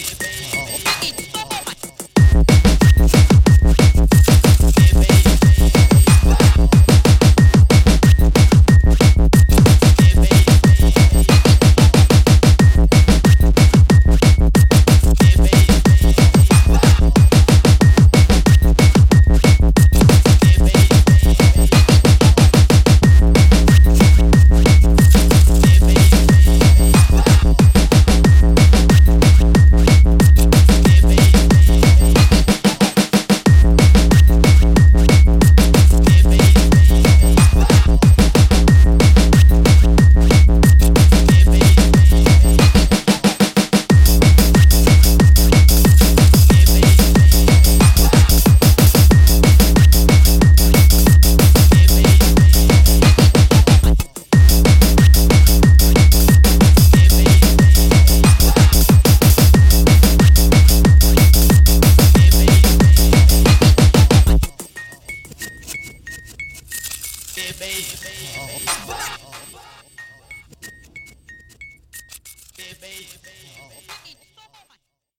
beat. Baby.